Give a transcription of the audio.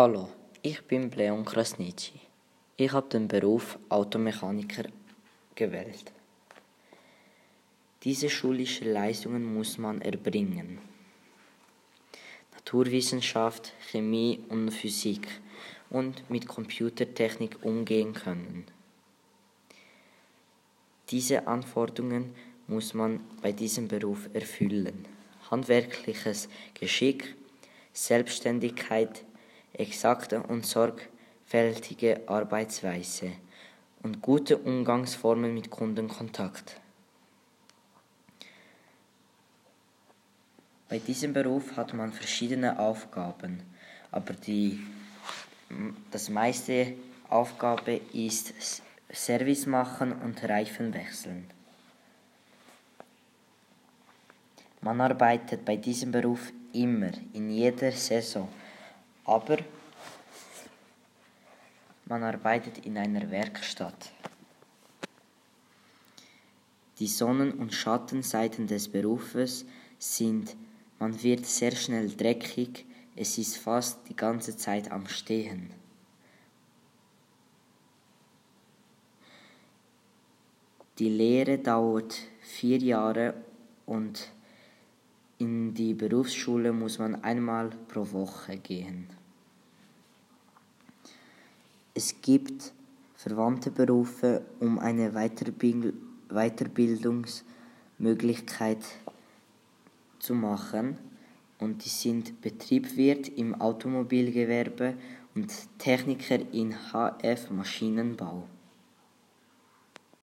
Hallo, ich bin Leon Krasnitschi. Ich habe den Beruf Automechaniker gewählt. Diese schulischen Leistungen muss man erbringen. Naturwissenschaft, Chemie und Physik und mit Computertechnik umgehen können. Diese Anforderungen muss man bei diesem Beruf erfüllen. Handwerkliches Geschick, Selbstständigkeit, exakte und sorgfältige Arbeitsweise und gute Umgangsformen mit Kundenkontakt. Bei diesem Beruf hat man verschiedene Aufgaben, aber die das meiste Aufgabe ist Service machen und Reifen wechseln. Man arbeitet bei diesem Beruf immer, in jeder Saison, aber man arbeitet in einer Werkstatt. Die Sonnen- und Schattenseiten des Berufes sind, man wird sehr schnell dreckig, es ist fast die ganze Zeit am Stehen. Die Lehre dauert vier Jahre und in die Berufsschule muss man einmal pro Woche gehen. Es gibt verwandte Berufe, um eine Weiterbildungsmöglichkeit zu machen und die sind Betriebswirt im Automobilgewerbe und Techniker in HF Maschinenbau.